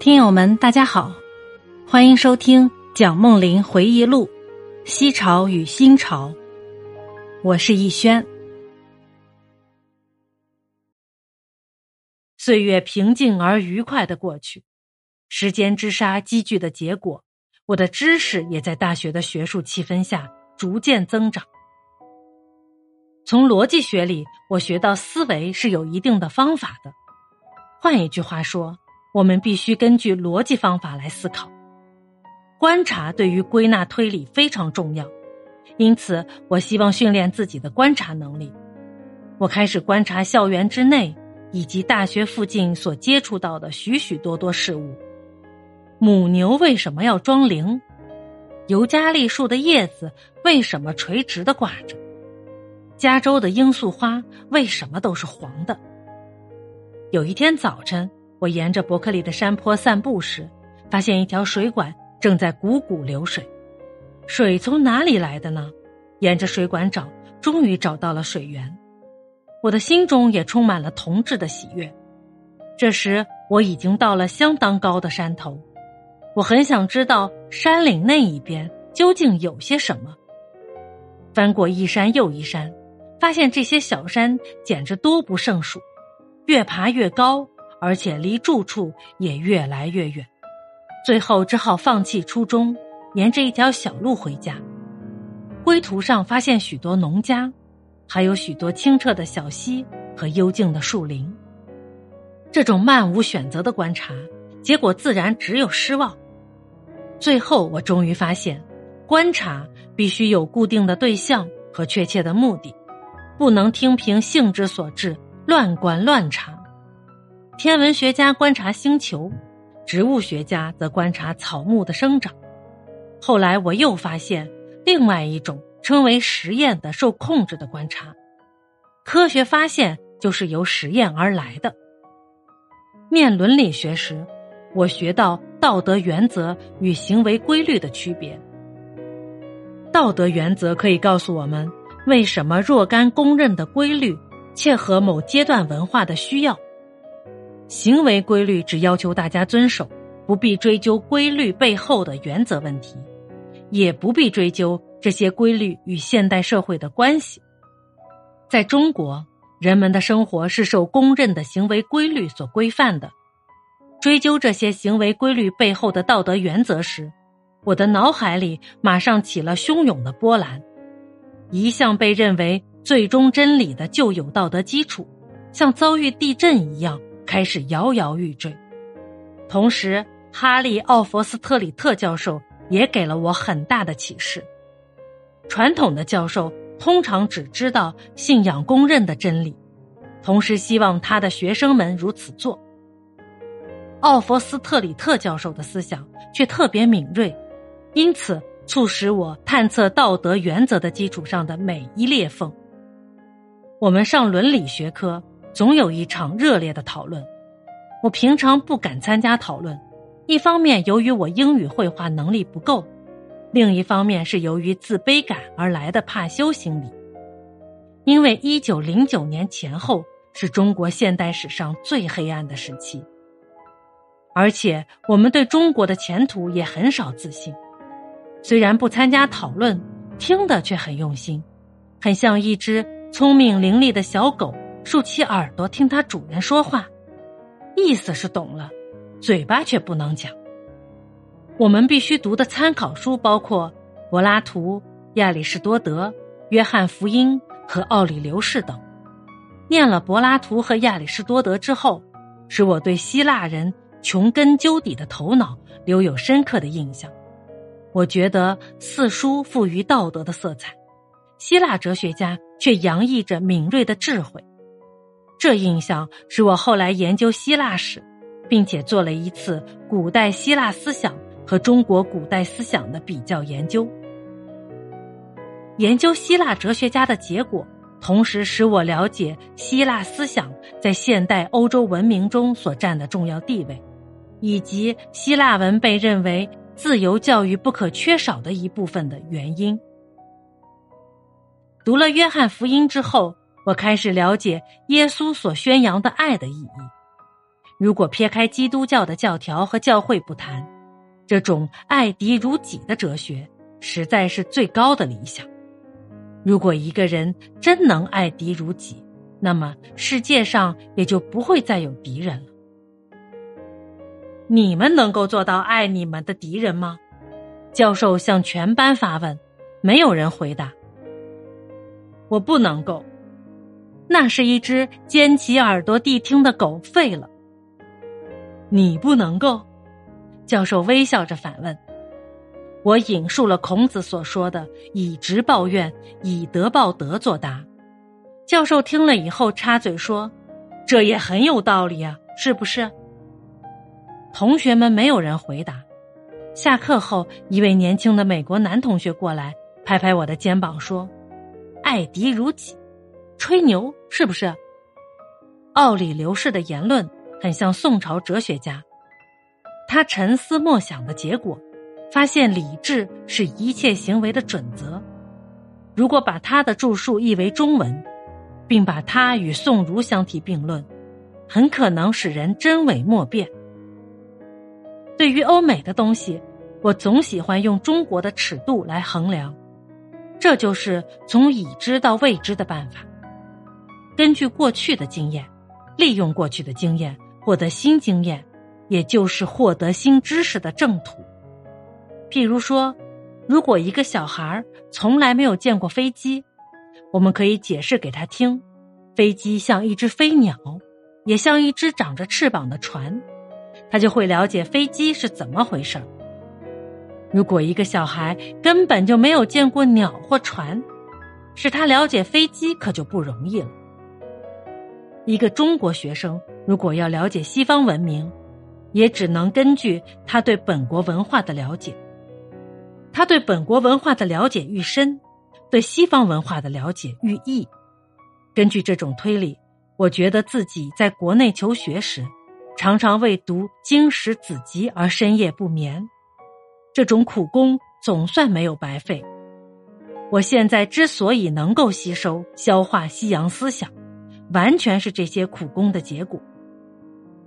听友们，大家好，欢迎收听蒋梦麟回忆录《西潮与新潮》，我是逸轩。岁月平静而愉快的过去，时间之沙积聚的结果，我的知识也在大学的学术气氛下逐渐增长。从逻辑学里，我学到思维是有一定的方法的。换一句话说。我们必须根据逻辑方法来思考，观察对于归纳推理非常重要，因此我希望训练自己的观察能力。我开始观察校园之内以及大学附近所接触到的许许多多事物：母牛为什么要装铃？尤加利树的叶子为什么垂直的挂着？加州的罂粟花为什么都是黄的？有一天早晨。我沿着伯克利的山坡散步时，发现一条水管正在汩汩流水。水从哪里来的呢？沿着水管找，终于找到了水源。我的心中也充满了同志的喜悦。这时我已经到了相当高的山头，我很想知道山岭那一边究竟有些什么。翻过一山又一山，发现这些小山简直多不胜数，越爬越高。而且离住处也越来越远，最后只好放弃初衷，沿着一条小路回家。归途上发现许多农家，还有许多清澈的小溪和幽静的树林。这种漫无选择的观察，结果自然只有失望。最后，我终于发现，观察必须有固定的对象和确切的目的，不能听凭性之所至乱观乱察。天文学家观察星球，植物学家则观察草木的生长。后来我又发现另外一种称为实验的受控制的观察。科学发现就是由实验而来的。念伦理学时，我学到道德原则与行为规律的区别。道德原则可以告诉我们为什么若干公认的规律切合某阶段文化的需要。行为规律只要求大家遵守，不必追究规律背后的原则问题，也不必追究这些规律与现代社会的关系。在中国，人们的生活是受公认的行为规律所规范的。追究这些行为规律背后的道德原则时，我的脑海里马上起了汹涌的波澜。一向被认为最终真理的旧有道德基础，像遭遇地震一样。开始摇摇欲坠，同时，哈利·奥弗斯特里特教授也给了我很大的启示。传统的教授通常只知道信仰公认的真理，同时希望他的学生们如此做。奥弗斯特里特教授的思想却特别敏锐，因此促使我探测道德原则的基础上的每一裂缝。我们上伦理学科。总有一场热烈的讨论，我平常不敢参加讨论，一方面由于我英语绘画能力不够，另一方面是由于自卑感而来的怕羞心理。因为一九零九年前后是中国现代史上最黑暗的时期，而且我们对中国的前途也很少自信。虽然不参加讨论，听的却很用心，很像一只聪明伶俐的小狗。竖起耳朵听它主人说话，意思是懂了，嘴巴却不能讲。我们必须读的参考书包括柏拉图、亚里士多德、约翰福音和奥里流士等。念了柏拉图和亚里士多德之后，使我对希腊人穷根究底的头脑留有深刻的印象。我觉得四书富于道德的色彩，希腊哲学家却洋溢着敏锐的智慧。这印象使我后来研究希腊史，并且做了一次古代希腊思想和中国古代思想的比较研究。研究希腊哲学家的结果，同时使我了解希腊思想在现代欧洲文明中所占的重要地位，以及希腊文被认为自由教育不可缺少的一部分的原因。读了约翰福音之后。我开始了解耶稣所宣扬的爱的意义。如果撇开基督教的教条和教会不谈，这种爱敌如己的哲学实在是最高的理想。如果一个人真能爱敌如己，那么世界上也就不会再有敌人了。你们能够做到爱你们的敌人吗？教授向全班发问，没有人回答。我不能够。那是一只尖起耳朵谛听的狗废了。你不能够？教授微笑着反问。我引述了孔子所说的“以直报怨，以德报德”作答。教授听了以后插嘴说：“这也很有道理啊，是不是？”同学们没有人回答。下课后，一位年轻的美国男同学过来，拍拍我的肩膀说：“爱敌如己，吹牛是不是？”奥里刘氏的言论很像宋朝哲学家。他沉思默想的结果，发现理智是一切行为的准则。如果把他的著述译为中文。并把它与宋儒相提并论，很可能使人真伪莫辨。对于欧美的东西，我总喜欢用中国的尺度来衡量，这就是从已知到未知的办法。根据过去的经验，利用过去的经验获得新经验，也就是获得新知识的正途。譬如说，如果一个小孩从来没有见过飞机。我们可以解释给他听，飞机像一只飞鸟，也像一只长着翅膀的船，他就会了解飞机是怎么回事儿如果一个小孩根本就没有见过鸟或船，使他了解飞机可就不容易了。一个中国学生如果要了解西方文明，也只能根据他对本国文化的了解，他对本国文化的了解愈深。对西方文化的了解愈易。根据这种推理，我觉得自己在国内求学时，常常为读经史子集而深夜不眠，这种苦功总算没有白费。我现在之所以能够吸收、消化西洋思想，完全是这些苦功的结果。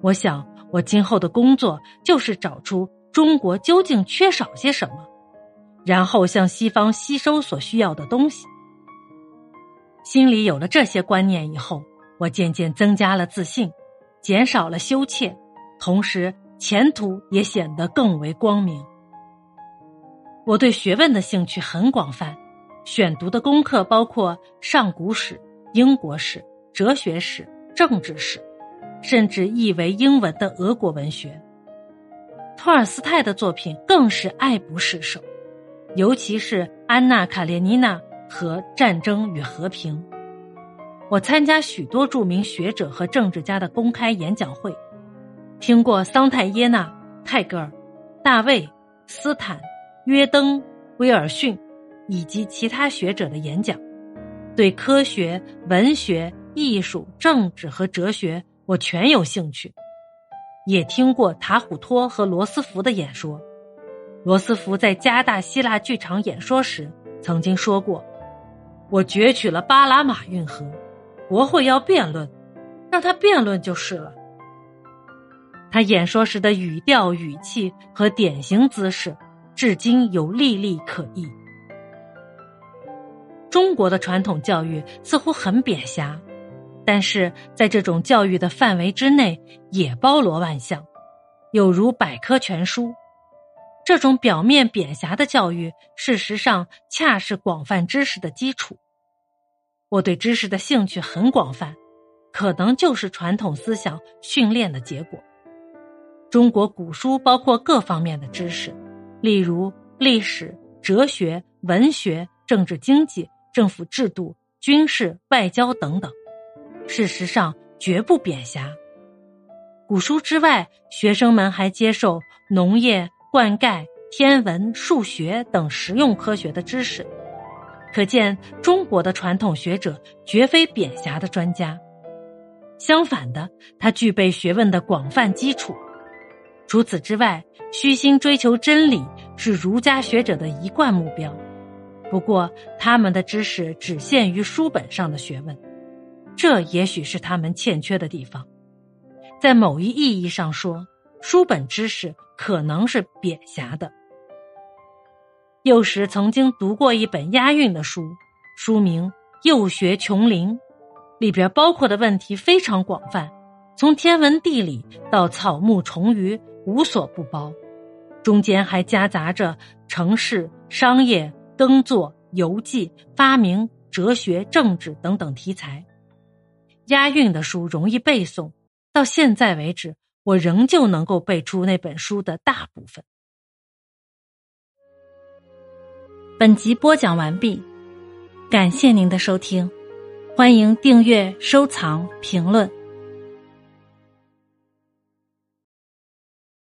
我想，我今后的工作就是找出中国究竟缺少些什么。然后向西方吸收所需要的东西。心里有了这些观念以后，我渐渐增加了自信，减少了羞怯，同时前途也显得更为光明。我对学问的兴趣很广泛，选读的功课包括上古史、英国史、哲学史、政治史，甚至译为英文的俄国文学。托尔斯泰的作品更是爱不释手。尤其是《安娜·卡列尼娜》和《战争与和平》，我参加许多著名学者和政治家的公开演讲会，听过桑泰耶纳、泰戈尔、大卫、斯坦、约登、威尔逊以及其他学者的演讲。对科学、文学、艺术、政治和哲学，我全有兴趣。也听过塔虎托和罗斯福的演说。罗斯福在加大希腊剧场演说时曾经说过：“我攫取了巴拿马运河，国会要辩论，让他辩论就是了。”他演说时的语调、语气和典型姿势，至今有历历可议。中国的传统教育似乎很扁狭，但是在这种教育的范围之内，也包罗万象，有如百科全书。这种表面扁狭的教育，事实上恰是广泛知识的基础。我对知识的兴趣很广泛，可能就是传统思想训练的结果。中国古书包括各方面的知识，例如历史、哲学、文学、政治、经济、政府制度、军事、外交等等。事实上，绝不贬狭。古书之外，学生们还接受农业。灌溉、天文、数学等实用科学的知识，可见中国的传统学者绝非贬狭的专家。相反的，他具备学问的广泛基础。除此之外，虚心追求真理是儒家学者的一贯目标。不过，他们的知识只限于书本上的学问，这也许是他们欠缺的地方。在某一意义上说，书本知识可能是扁狭的。幼时曾经读过一本押韵的书，书名《幼学琼林》，里边包括的问题非常广泛，从天文地理到草木虫鱼，无所不包。中间还夹杂着城市、商业、耕作、游记、发明、哲学、政治等等题材。押韵的书容易背诵。到现在为止，我仍旧能够背出那本书的大部分。本集播讲完毕，感谢您的收听，欢迎订阅、收藏、评论。